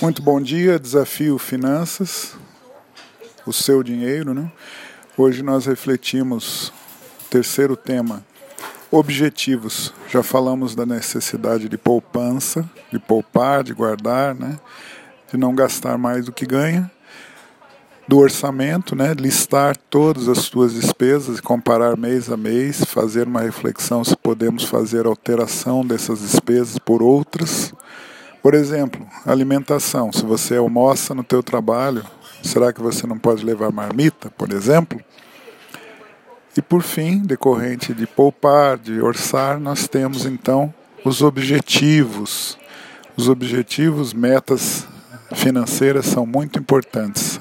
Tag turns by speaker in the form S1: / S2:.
S1: Muito bom dia, Desafio Finanças, o seu dinheiro, né? Hoje nós refletimos terceiro tema, objetivos. Já falamos da necessidade de poupança, de poupar, de guardar, né? De não gastar mais do que ganha. Do orçamento, né? Listar todas as suas despesas comparar mês a mês, fazer uma reflexão se podemos fazer alteração dessas despesas por outras por exemplo, alimentação. Se você almoça no teu trabalho, será que você não pode levar marmita, por exemplo? E por fim, decorrente de poupar, de orçar, nós temos então os objetivos. Os objetivos, metas financeiras são muito importantes.